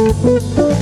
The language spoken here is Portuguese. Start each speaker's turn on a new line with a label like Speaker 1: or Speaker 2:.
Speaker 1: Música